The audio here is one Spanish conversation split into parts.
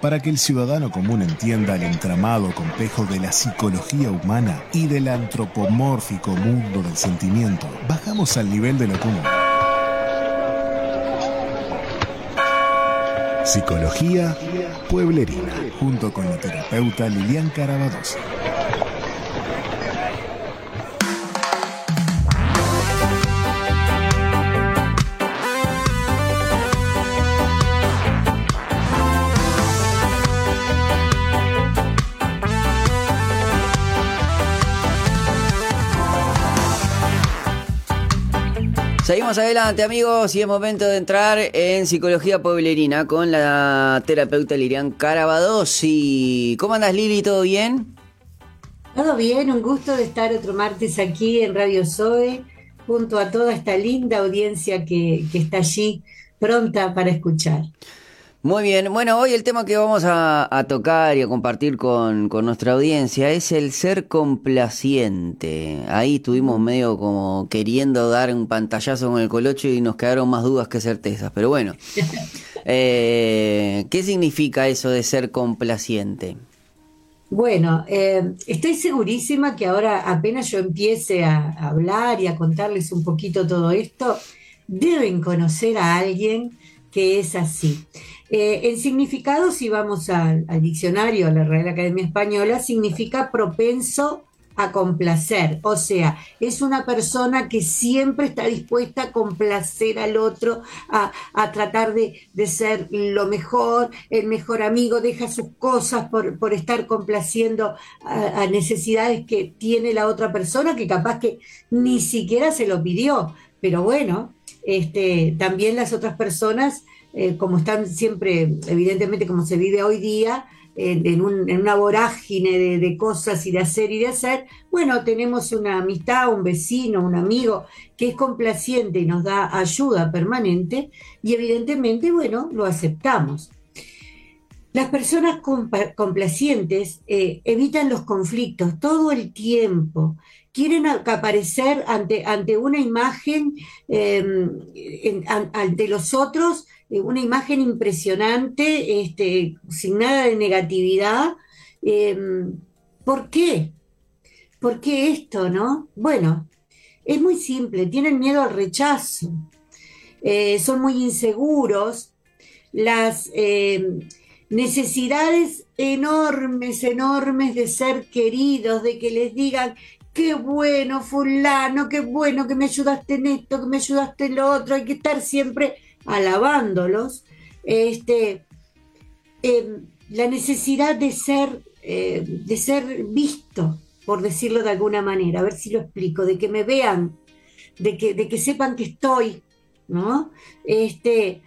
para que el ciudadano común entienda el entramado complejo de la psicología humana y del antropomórfico mundo del sentimiento. Bajamos al nivel de lo común. Psicología Pueblerina, junto con la terapeuta Lilian Carabadosa. Seguimos adelante amigos y es momento de entrar en psicología pueblerina con la terapeuta Lilian Carabadosi. ¿Cómo andas Lili? ¿Todo bien? Todo bien, un gusto de estar otro martes aquí en Radio Zoe junto a toda esta linda audiencia que está allí pronta para escuchar. Muy bien, bueno, hoy el tema que vamos a, tocar y a compartir con, nuestra audiencia es el ser complaciente. Ahí estuvimos medio como queriendo dar un pantallazo con el colocho y nos quedaron más dudas que certezas, pero bueno. Eh, ¿Qué significa eso de ser complaciente? Bueno, eh, estoy segurísima que ahora apenas yo empiece a hablar y a contarles un poquito todo esto, deben conocer a alguien que es así. Eh, en significado, si vamos al, diccionario, a la Real Academia Española, significa propenso a complacer, o sea, es una persona que siempre está dispuesta a complacer al otro, a, tratar de, ser lo mejor, el mejor amigo, deja sus cosas por, estar complaciendo a, necesidades que tiene la otra persona, que capaz que ni siquiera se lo pidió, pero bueno, este, también las otras personas eh, como están siempre, evidentemente como se vive hoy día, en, una vorágine de, cosas y de hacer y de hacer, bueno, tenemos una amistad, un vecino, un amigo que es complaciente y nos da ayuda permanente y evidentemente, bueno, lo aceptamos. Las personas complacientes eh, evitan los conflictos todo el tiempo, quieren aparecer ante, ante una imagen em, ante los otros eh, una imagen impresionante, este, sin nada de negatividad. Em, ¿Por qué? ¿Por qué esto, no? Bueno, es muy simple, tienen miedo al rechazo, eh, son muy inseguros, las em, necesidades enormes, enormes de ser queridos, de que les digan, qué bueno, fulano, qué bueno que me ayudaste en esto, que me ayudaste en lo otro, hay que estar siempre alabándolos, este, em, la necesidad de ser, eh, de ser visto, por decirlo de alguna manera, a ver si lo explico, de que me vean, de que, de que sepan que estoy, ¿no? Este,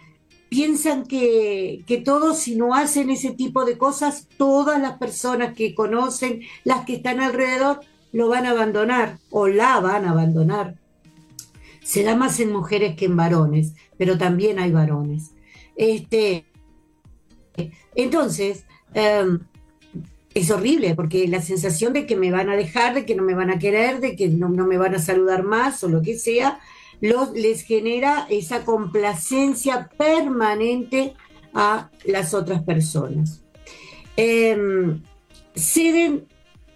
piensan que, que, todos, si no hacen ese tipo de cosas, todas las personas que conocen, las que están alrededor, lo van a abandonar o la van a abandonar. Se da más en mujeres que en varones, pero también hay varones. Este, entonces, em, es horrible porque la sensación de que me van a dejar, de que no me van a querer, de que no, me van a saludar más o lo que sea, les genera esa complacencia permanente a las otras personas. Em, ceden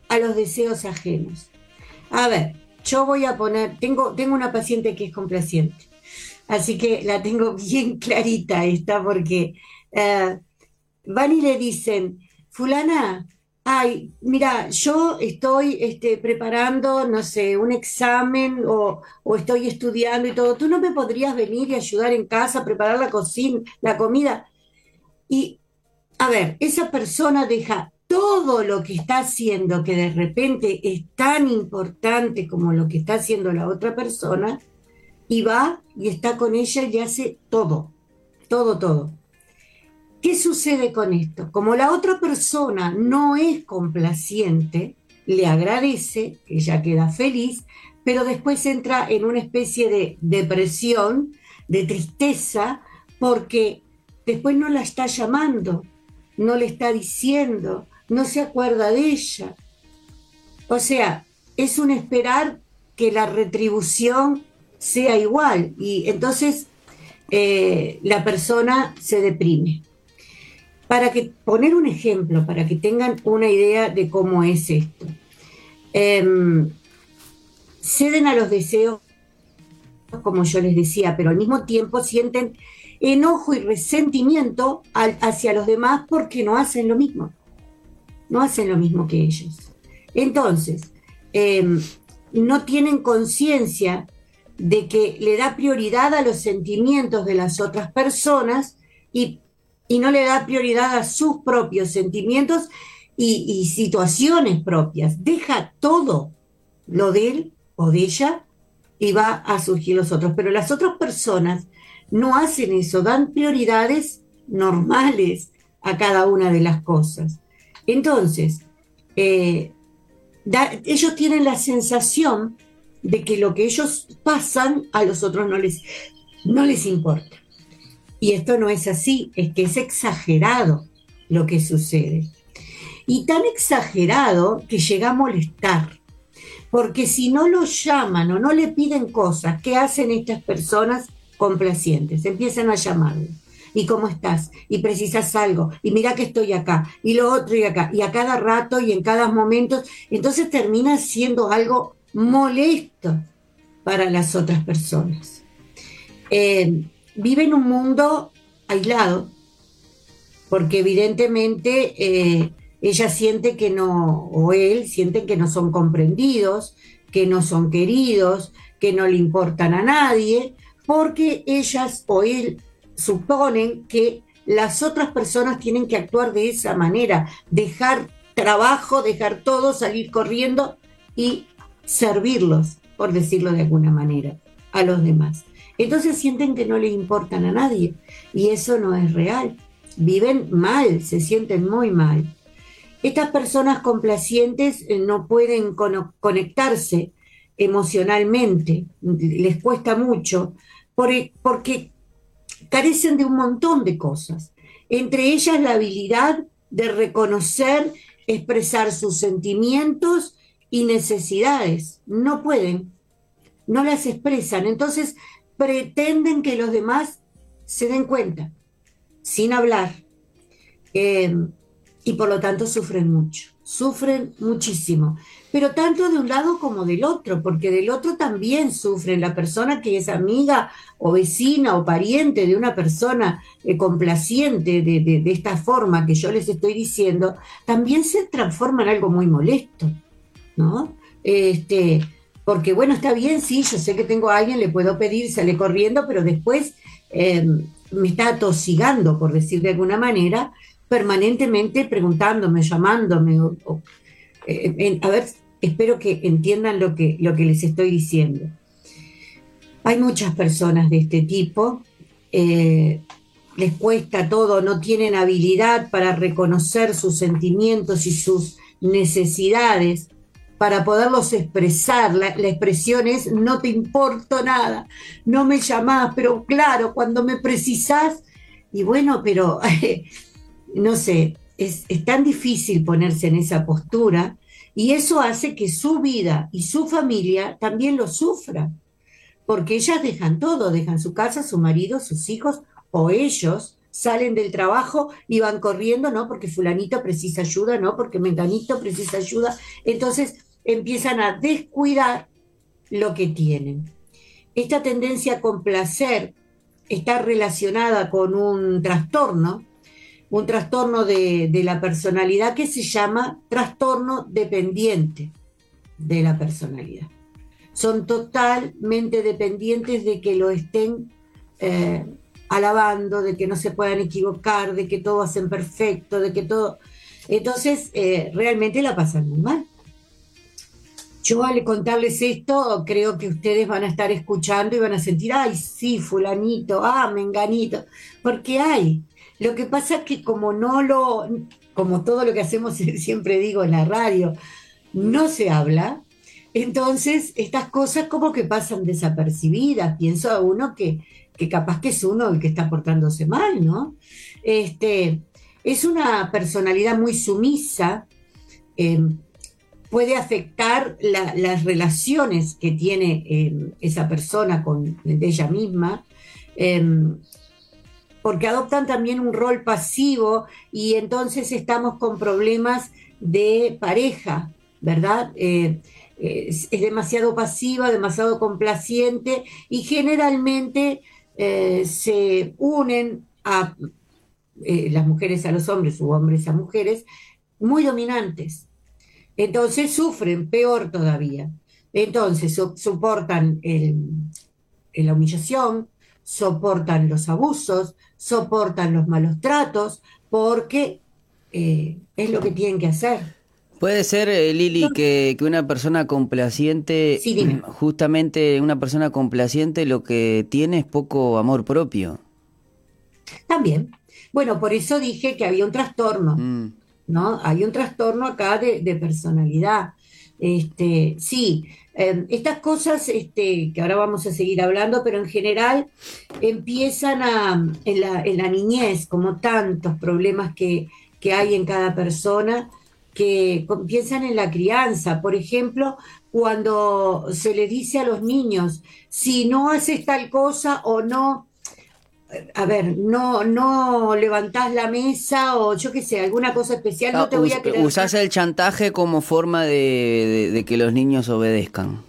a los deseos ajenos. A ver, yo voy a poner, tengo, tengo una paciente que es complaciente, así que la tengo bien clarita esta porque eh, van y le dicen, fulana, ay, mira, yo estoy este, preparando, no sé, un examen o, o, estoy estudiando y todo, ¿tú no me podrías venir y ayudar en casa a preparar la cocina, la comida? Y, a ver, esa persona deja todo lo que está haciendo, que de repente es tan importante como lo que está haciendo la otra persona, y va y está con ella y hace todo, todo, todo. ¿Qué sucede con esto? Como la otra persona no es complaciente, le agradece, ella queda feliz, pero después entra en una especie de depresión, de tristeza, porque después no la está llamando, no le está diciendo, no se acuerda de ella. O sea, es un esperar que la retribución sea igual y entonces eh, la persona se deprime. para que poner un ejemplo, para que tengan una idea de cómo es esto. Em, ceden a los deseos, como yo les decía, pero al mismo tiempo sienten enojo y resentimiento hacia los demás porque no hacen lo mismo. No hacen lo mismo que ellos. Entonces, em, no tienen conciencia de que le da prioridad a los sentimientos de las otras personas y, no le da prioridad a sus propios sentimientos y, y situaciones propias. Deja todo lo de él o de ella y va a surgir los otros. Pero las otras personas no hacen eso, dan prioridades normales a cada una de las cosas. Entonces, eh, ellos tienen la sensación de que lo que ellos pasan a los otros no les, no les importa. Y esto no es así, es que es exagerado lo que sucede. Y tan exagerado que llega a molestar. Porque si no lo llaman o no le piden cosas, ¿qué hacen estas personas? complacientes, empiezan a llamarlo. ¿Y cómo estás? Y precisas algo. Y mira que estoy acá. Y lo otro y acá. Y a cada rato y en cada momento. Entonces termina siendo algo molesto para las otras personas. Eh, vive en un mundo aislado, porque evidentemente eh, ella siente que no, o él siente que no son comprendidos, que no son queridos, que no le importan a nadie, porque ellas o él suponen que las otras personas tienen que actuar de esa manera, dejar trabajo, dejar todo, salir corriendo y servirlos, por decirlo de alguna manera, a los demás. Entonces sienten que no le importan a nadie y eso no es real. Viven mal, se sienten muy mal. Estas personas complacientes eh, no pueden conectarse emocionalmente, les cuesta mucho e, porque carecen de un montón de cosas, entre ellas la habilidad de reconocer, expresar sus sentimientos y necesidades. No pueden, no las expresan, entonces pretenden que los demás se den cuenta, sin hablar, eh, y por lo tanto sufren mucho, sufren muchísimo pero tanto de un lado como del otro, porque del otro también sufren. La persona que es amiga o vecina o pariente de una persona eh, complaciente de, esta forma que yo les estoy diciendo, también se transforma en algo muy molesto, ¿no? Este, porque bueno, está bien, sí, yo sé que tengo a alguien, le puedo pedir, sale corriendo, pero después em, me está atosigando, por decir de alguna manera, permanentemente preguntándome, llamándome, eh, a ver, espero que entiendan lo que, lo que les estoy diciendo. Hay muchas personas de este tipo, eh, les cuesta todo, no tienen habilidad para reconocer sus sentimientos y sus necesidades, para poderlos expresar. La, expresión es, no te importo nada, no me llamás, pero claro, cuando me precisás, y bueno, pero no sé, es, tan difícil ponerse en esa postura y eso hace que su vida y su familia también lo sufran, porque ellas dejan todo, dejan su casa, su marido, sus hijos o ellos salen del trabajo y van corriendo, ¿no? Porque fulanito precisa ayuda, ¿no? Porque menganito precisa ayuda. Entonces empiezan a descuidar lo que tienen. Esta tendencia a complacer está relacionada con un trastorno un trastorno de, la personalidad que se llama trastorno dependiente de la personalidad. Son totalmente dependientes de que lo estén eh, alabando, de que no se puedan equivocar, de que todo hacen perfecto, de que todo... Entonces, eh, realmente la pasan muy mal. Yo al contarles esto, creo que ustedes van a estar escuchando y van a sentir, ay, sí, fulanito, ah, menganito, porque hay, lo que pasa es que como no lo, como todo lo que hacemos siempre digo en la radio, no se habla, entonces estas cosas como que pasan desapercibidas. Pienso a uno que, que capaz que es uno el que está portándose mal, ¿no? Este, es una personalidad muy sumisa, em, puede afectar las relaciones que tiene em, esa persona con ella misma. Em, porque adoptan también un rol pasivo y entonces estamos con problemas de pareja, ¿verdad? Eh, es, demasiado pasiva, demasiado complaciente y generalmente eh, se unen a eh, las mujeres a los hombres o hombres a mujeres muy dominantes. Entonces sufren peor todavía. Entonces soportan la humillación, soportan los abusos, soportan los malos tratos, porque eh, es lo que tienen que hacer. Puede ser, eh, Lili, que, una persona complaciente, justamente una persona complaciente lo que tiene es poco amor propio. También. Bueno, por eso dije que había un trastorno, mm. ¿no? Hay un trastorno acá de, personalidad. Este, sí, em, estas cosas este, que ahora vamos a seguir hablando, pero en general empiezan a, en, la, en la niñez, como tantos problemas que, que hay en cada persona, que piensan en la crianza. Por ejemplo, cuando se le dice a los niños, si no haces tal cosa o no, a ver, no, no levantás la mesa o yo qué sé, alguna cosa especial, no, te voy a querer. Usás el chantaje como forma de que los niños obedezcan.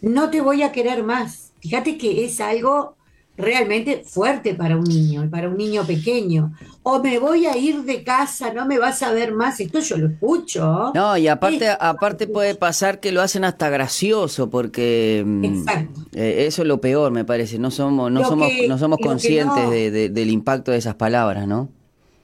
No te voy a querer más. Fíjate que es algo realmente fuerte para un niño, para un niño pequeño. O me voy a ir de casa, no me vas a ver más, esto yo lo escucho. No, y aparte, aparte puede pasar que lo hacen hasta gracioso, porque mm, eh, eso es lo peor, me parece. No somos, no somos, no somos conscientes del impacto de esas palabras, ¿no?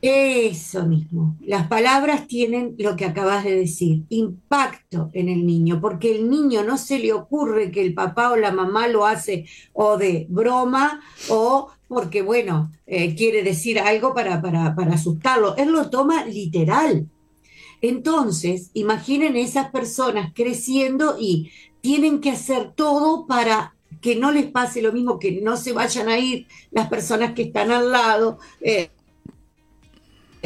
Eso mismo. Las palabras tienen lo que acabas de decir, impacto en el niño, porque el niño no se le ocurre que el papá o la mamá lo hace o de broma o porque, bueno, eh, quiere decir algo para, para, para asustarlo. Él lo toma literal. Entonces, imaginen esas personas creciendo y tienen que hacer todo para que no les pase lo mismo, que no se vayan a ir las personas que están al lado. Eh,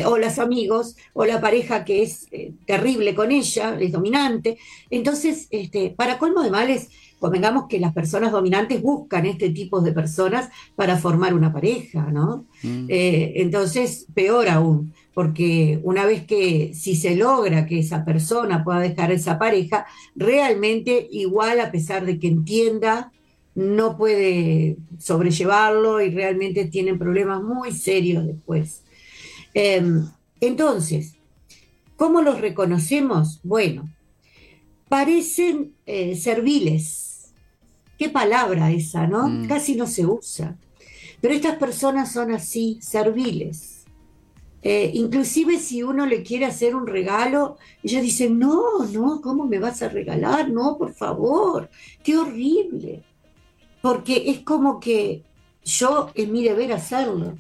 o los amigos, o la pareja que es eh, terrible con ella, es dominante. Entonces, este, para colmo de males, convengamos que las personas dominantes buscan este tipo de personas para formar una pareja, ¿no? Mm. Eh, entonces, peor aún, porque una vez que si se logra que esa persona pueda dejar esa pareja, realmente igual a pesar de que entienda, no puede sobrellevarlo y realmente tienen problemas muy serios después. Em, entonces, ¿cómo los reconocemos? Bueno, parecen eh, serviles. Qué palabra esa, ¿no? Mm. Casi no se usa. Pero estas personas son así, serviles. Eh, inclusive si uno le quiere hacer un regalo, ella dice, no, no, ¿cómo me vas a regalar? No, por favor, qué horrible. Porque es como que yo es mi deber hacerlo.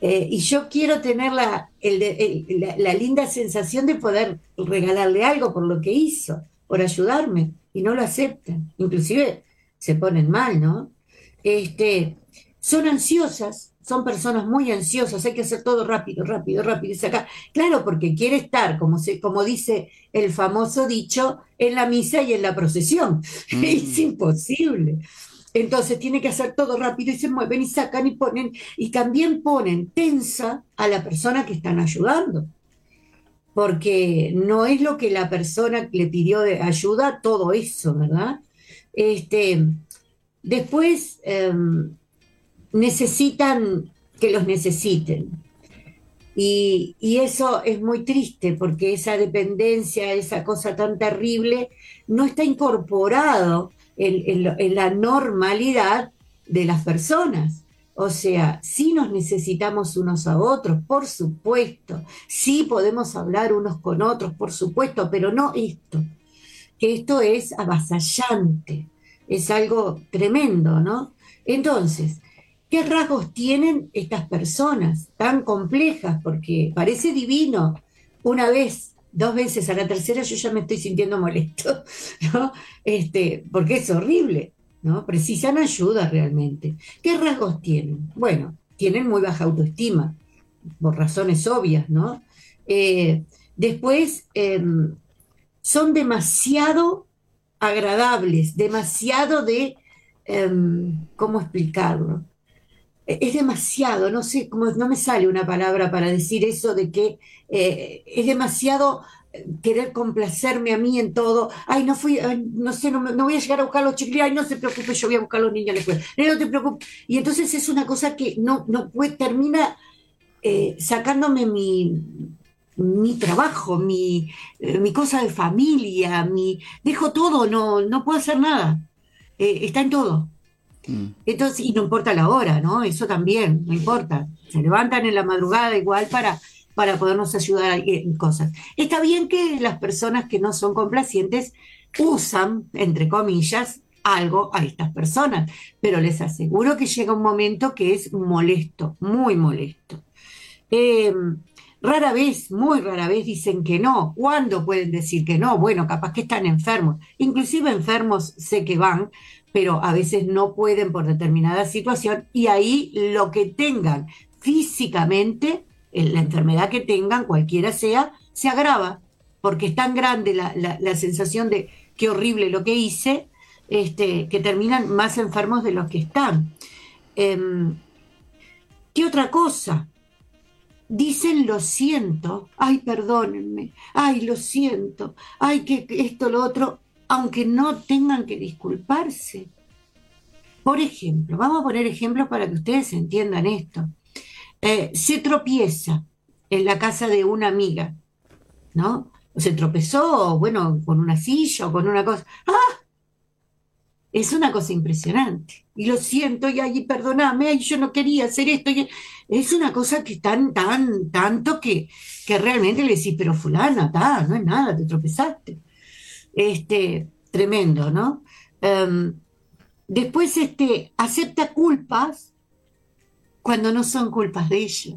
Eh, y yo quiero tener la, la, linda sensación de poder regalarle algo por lo que hizo, por ayudarme, y no lo aceptan. Inclusive se ponen mal, ¿no? Este, son ansiosas, son personas muy ansiosas, hay que hacer todo rápido, rápido, rápido. Y sacar. Claro, porque quiere estar, como, se, como dice el famoso dicho, en la misa y en la procesión. Es imposible. Entonces tiene que hacer todo rápido y se mueven y sacan y ponen, y también ponen tensa a la persona que están ayudando. Porque no es lo que la persona le pidió de ayuda, todo eso, ¿verdad? Este, después em, necesitan que los necesiten. Y, y, eso es muy triste porque esa dependencia, esa cosa tan terrible, no está incorporado en, la normalidad de las personas. O sea, sí nos necesitamos unos a otros, por supuesto. Sí podemos hablar unos con otros, por supuesto, pero no esto. Que esto es avasallante, es algo tremendo, ¿no? Entonces, ¿qué rasgos tienen estas personas tan complejas? Porque parece divino. Una vez dos veces, a la tercera yo ya me estoy sintiendo molesto, ¿no? Este, porque es horrible, ¿no? Precisan ayuda realmente. ¿Qué rasgos tienen? Bueno, tienen muy baja autoestima, por razones obvias, ¿no? Eh, después, em, son demasiado agradables, demasiado de, em, ¿cómo explicarlo? Es demasiado, no sé, como no me sale una palabra para decir eso de que eh, es demasiado querer complacerme a mí en todo. Ay, no fui, no sé, no, voy a llegar a buscar los chiquillos. Ay, no se preocupe, yo voy a buscar a los niños después. No te preocupes. Y entonces es una cosa que no, no puede, termina eh, sacándome mi, mi trabajo, mi, eh, mi cosa de familia, mi, dejo todo, no, no puedo hacer nada. Eh, está en todo. Mm. Entonces, y no importa la hora, ¿no? Eso también, no importa. Se levantan en la madrugada igual para para podernos ayudar en cosas. Está bien que las personas que no son complacientes usan, entre comillas, algo a estas personas, pero les aseguro que llega un momento que es molesto, muy molesto. Eh, rara vez, muy rara vez dicen que no. ¿Cuándo pueden decir que no? Bueno, capaz que están enfermos. Inclusive enfermos sé que van, pero a veces no pueden por determinada situación y ahí lo que tengan físicamente la enfermedad que tengan, cualquiera sea, se agrava, porque es tan grande la, sensación de qué horrible lo que hice, este, que terminan más enfermos de los que están. Em, ¿Qué otra cosa? Dicen lo siento, ay, perdónenme, ay, lo siento, ay, que esto, lo otro, aunque no tengan que disculparse. Por ejemplo, vamos a poner ejemplos para que ustedes entiendan esto. Eh, se tropieza en la casa de una amiga, ¿no? se tropezó, bueno, con una silla o con una cosa. ¡Ah! Es una cosa impresionante. Y lo siento, y ahí perdóname, yo no quería hacer esto. es una cosa que tan, tan, tanto que, que realmente le decís, pero fulana, ta, no es nada, te tropezaste. Este, tremendo, ¿no? Em, después, este, acepta culpas cuando no son culpas de ella.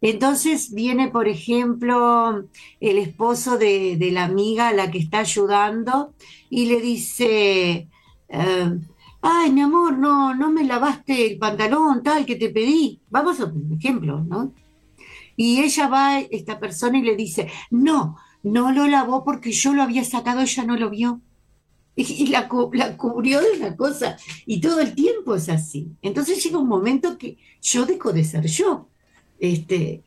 Entonces viene, por ejemplo, el esposo de, la amiga a la que está ayudando y le dice, eh, ay, mi amor, no, no me lavaste el pantalón tal que te pedí. Vamos a un ejemplo, ¿no? Y ella va, esta persona, y le dice, no, no lo lavó porque yo lo había sacado, ella no lo vio y la, cubrió de una cosa y todo el tiempo es así. Entonces llega un momento que yo dejo de ser yo. Este,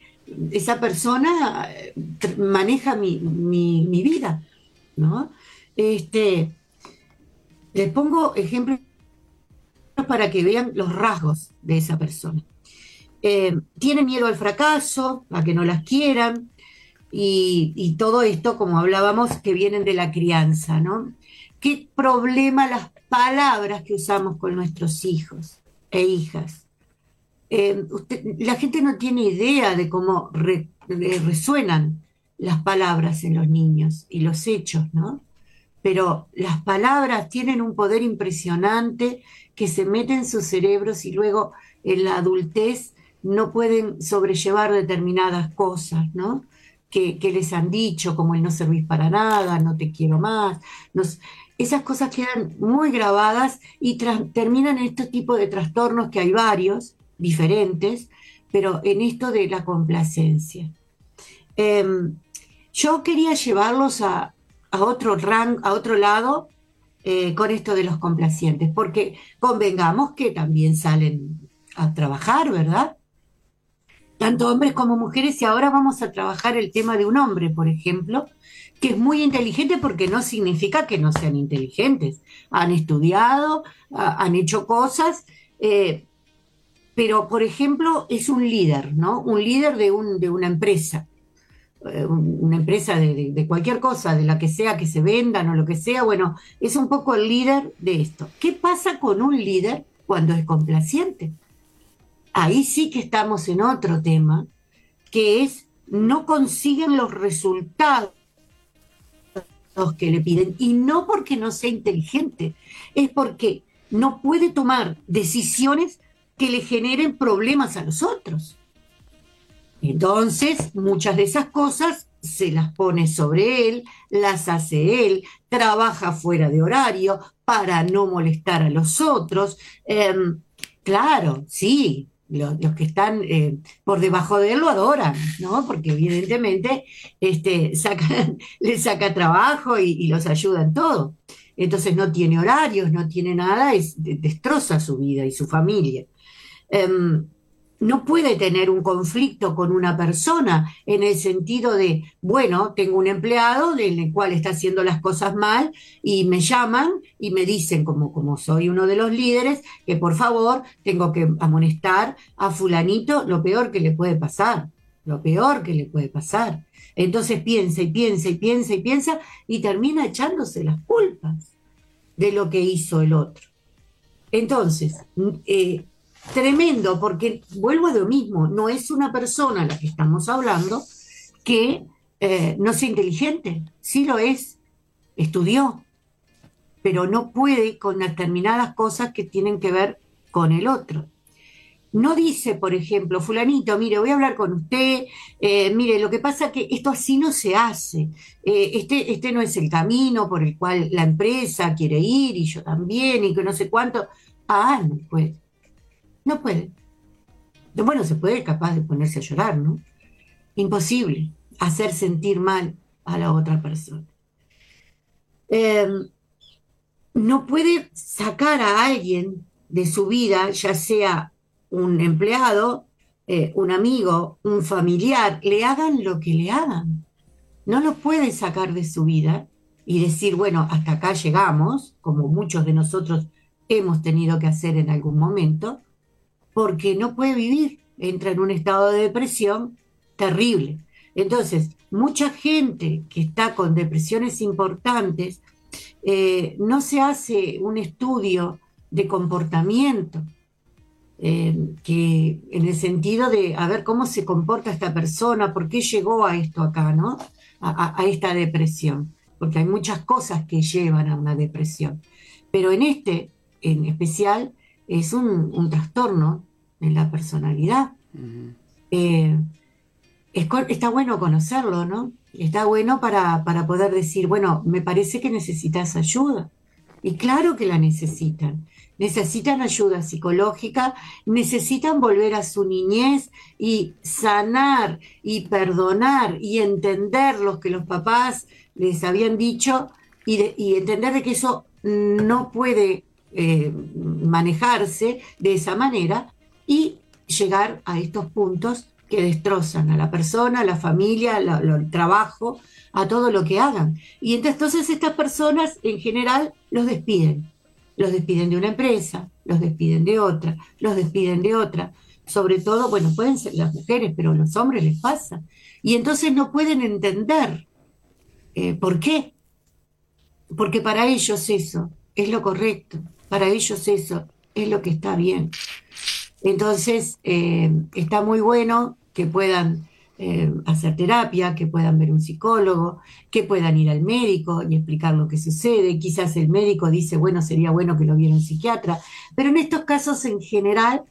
esa persona eh, maneja mi, vida, ¿no? Este, les pongo ejemplos para que vean los rasgos de esa persona. Eh, tiene miedo al fracaso, a que no las quieran, y, todo esto, como hablábamos, que vienen de la crianza, ¿no? qué problema las palabras que usamos con nuestros hijos e hijas. Eh, la gente no tiene idea de cómo resuenan las palabras en los niños y los hechos, ¿no? Pero las palabras tienen un poder impresionante que se mete en sus cerebros y luego en la adultez no pueden sobrellevar determinadas cosas, ¿no? Que, les han dicho, como el no servís para nada, no te quiero más. Esas cosas quedan muy grabadas y terminan en este tipo de trastornos que hay varios, diferentes, pero en esto de la complacencia. Em, yo quería llevarlos a, otro a otro lado eh, con esto de los complacientes, porque convengamos que también salen a trabajar, ¿verdad? Tanto hombres como mujeres, y ahora vamos a trabajar el tema de un hombre, por ejemplo, que es muy inteligente porque no significa que no sean inteligentes. Han estudiado, han hecho cosas, eh, pero por ejemplo es un líder, ¿no? Un líder de, un, de una empresa, eh, una empresa de, de, cualquier cosa, de la que sea que se vendan o lo que sea, bueno, es un poco el líder de esto. ¿Qué pasa con un líder cuando es complaciente? Ahí sí que estamos en otro tema, que es no consiguen los resultados que le piden, y no porque no sea inteligente, es porque no puede tomar decisiones que le generen problemas a los otros. Entonces, muchas de esas cosas se las pone sobre él, las hace él, trabaja fuera de horario para no molestar a los otros. Em, claro, sí, los, que están eh, por debajo de él lo adoran, ¿no? Porque evidentemente este, le saca trabajo y, los ayuda en todo. Entonces no tiene horarios, no tiene nada, es, destroza su vida y su familia. em, no puede tener un conflicto con una persona en el sentido de, bueno, tengo un empleado en el cual está haciendo las cosas mal y me llaman y me dicen, como, como soy uno de los líderes, que por favor tengo que amonestar a fulanito lo peor que le puede pasar, lo peor que le puede pasar. Entonces piensa y piensa y piensa y piensa y termina echándose las culpas de lo que hizo el otro. Entonces, eh, tremendo, porque vuelvo a lo mismo, no es una persona a la que estamos hablando que eh, no sea inteligente, sí lo es, estudió, pero no puede con determinadas cosas que tienen que ver con el otro. No dice, por ejemplo, fulanito, mire, voy a hablar con usted, eh, mire, lo que pasa es que esto así no se hace, eh, este, este no es el camino por el cual la empresa quiere ir y yo también y que no sé cuánto. Ah, puede. No puede. Bueno, se puede capaz de ponerse a llorar, ¿no? Imposible hacer sentir mal a la otra persona. Em, no puede sacar a alguien de su vida, ya sea un empleado, eh, un amigo, un familiar, le hagan lo que le hagan. No lo puede sacar de su vida y decir, bueno, hasta acá llegamos, como muchos de nosotros hemos tenido que hacer en algún momento, porque no puede vivir, entra en un estado de depresión terrible. Entonces, mucha gente que está con depresiones importantes, eh, no se hace un estudio de comportamiento, eh, que en el sentido de a ver cómo se comporta esta persona, por qué llegó a esto acá, ¿no? A, a, esta depresión, porque hay muchas cosas que llevan a una depresión. Pero en este, en especial, es un, trastorno en la personalidad. Eh, está bueno conocerlo, ¿no? Está bueno para, para, poder decir, bueno, me parece que necesitas ayuda. Y claro que la necesitan. Necesitan ayuda psicológica, necesitan volver a su niñez y sanar y perdonar y entender lo que los papás les habían dicho y, y entender de que eso no puede eh, manejarse de esa manera y llegar a estos puntos que destrozan a la persona, a la familia, el trabajo, a todo lo que hagan. Y entonces estas personas en general los despiden. Los despiden de una empresa, los despiden de otra, los despiden de otra. Sobre todo, bueno, pueden ser las mujeres, pero a los hombres les pasa. Y entonces no pueden entender eh, por qué. Porque para ellos eso es lo correcto. Para ellos eso es lo que está bien. Entonces, eh, está muy bueno que puedan eh, hacer terapia, que puedan ver un psicólogo, que puedan ir al médico y explicar lo que sucede. Quizás el médico dice, bueno, sería bueno que lo viera un psiquiatra, pero en estos casos en general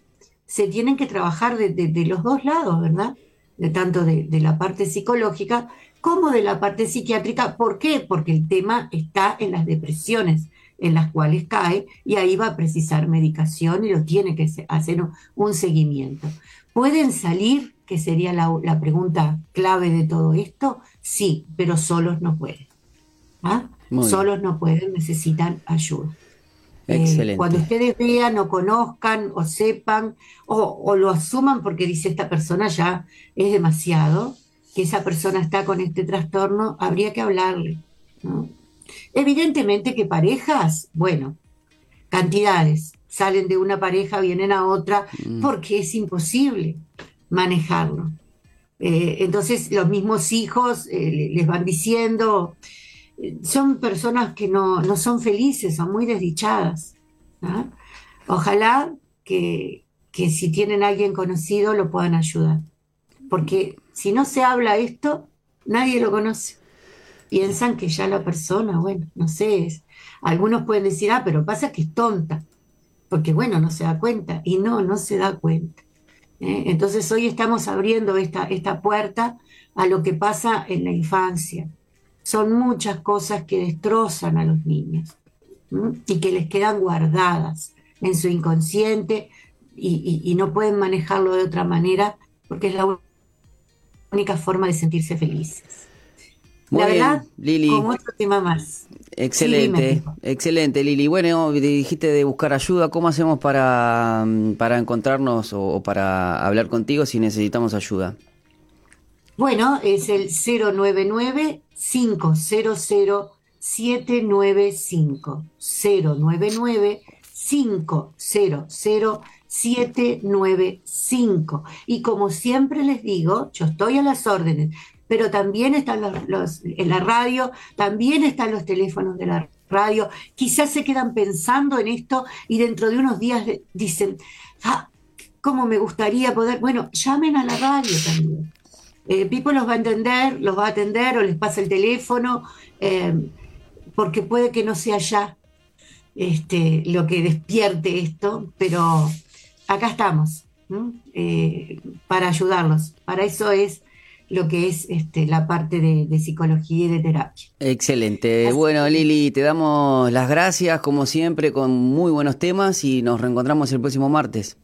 se tienen que trabajar de, los dos lados, ¿verdad? De tanto de, de, la parte psicológica como de la parte psiquiátrica. ¿Por qué? Porque el tema está en las depresiones en las cuales cae y ahí va a precisar medicación y lo tiene que hacer un seguimiento. ¿Pueden salir, que sería la, pregunta clave de todo esto? Sí, pero solos no pueden. ¿Ah? Solos no pueden, necesitan ayuda. Eh, Excelente. cuando ustedes vean o conozcan o sepan o, lo asuman porque dice esta persona ya es demasiado, que esa persona está con este trastorno, habría que hablarle. ¿no? Evidentemente que parejas, bueno, cantidades, salen de una pareja, vienen a otra, mm. porque es imposible manejarlo. Eh, entonces los mismos hijos eh, les van diciendo, eh, son personas que no, son felices, son muy desdichadas. Ojalá que, que si tienen a alguien conocido lo puedan ayudar, porque si no se habla esto, nadie lo conoce piensan que ya la persona, bueno, no sé, algunos pueden decir, ah, pero pasa que es tonta, porque bueno, no se da cuenta, y no, no se da cuenta. ¿eh? Entonces hoy estamos abriendo esta, esta puerta a lo que pasa en la infancia. Son muchas cosas que destrozan a los niños y que les quedan guardadas en su inconsciente y no pueden manejarlo de otra manera porque es la única forma de sentirse felices. La verdad, Lili. Con otro tema más. Excelente, excelente, Lili. Bueno, dijiste de buscar ayuda. ¿Cómo hacemos para, para encontrarnos o, para hablar contigo si necesitamos ayuda? Bueno, es el 099 500 795 099 500 795 y como siempre les digo, yo estoy a las órdenes pero también están los, en la radio, también están los teléfonos de la radio. Quizás se quedan pensando en esto y dentro de unos días dicen, ah, ¿cómo me gustaría poder? Bueno, llamen a la radio también. Eh, Pipo los va a entender, los va a atender o les pasa el teléfono, eh, porque puede que no sea ya este, lo que despierte esto, pero acá estamos eh, para ayudarlos. Para eso es lo que es este, la parte de, psicología y de terapia. Excelente. bueno, Lili, te damos las gracias, como siempre, con muy buenos temas y nos reencontramos el próximo martes.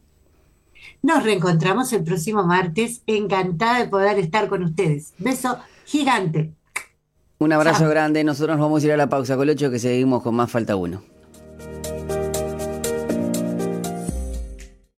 Nos reencontramos el próximo martes. Encantada de poder estar con ustedes. Beso gigante. Un abrazo grande. Nosotros nos vamos a ir a la pausa, Colocho, que seguimos con más falta uno.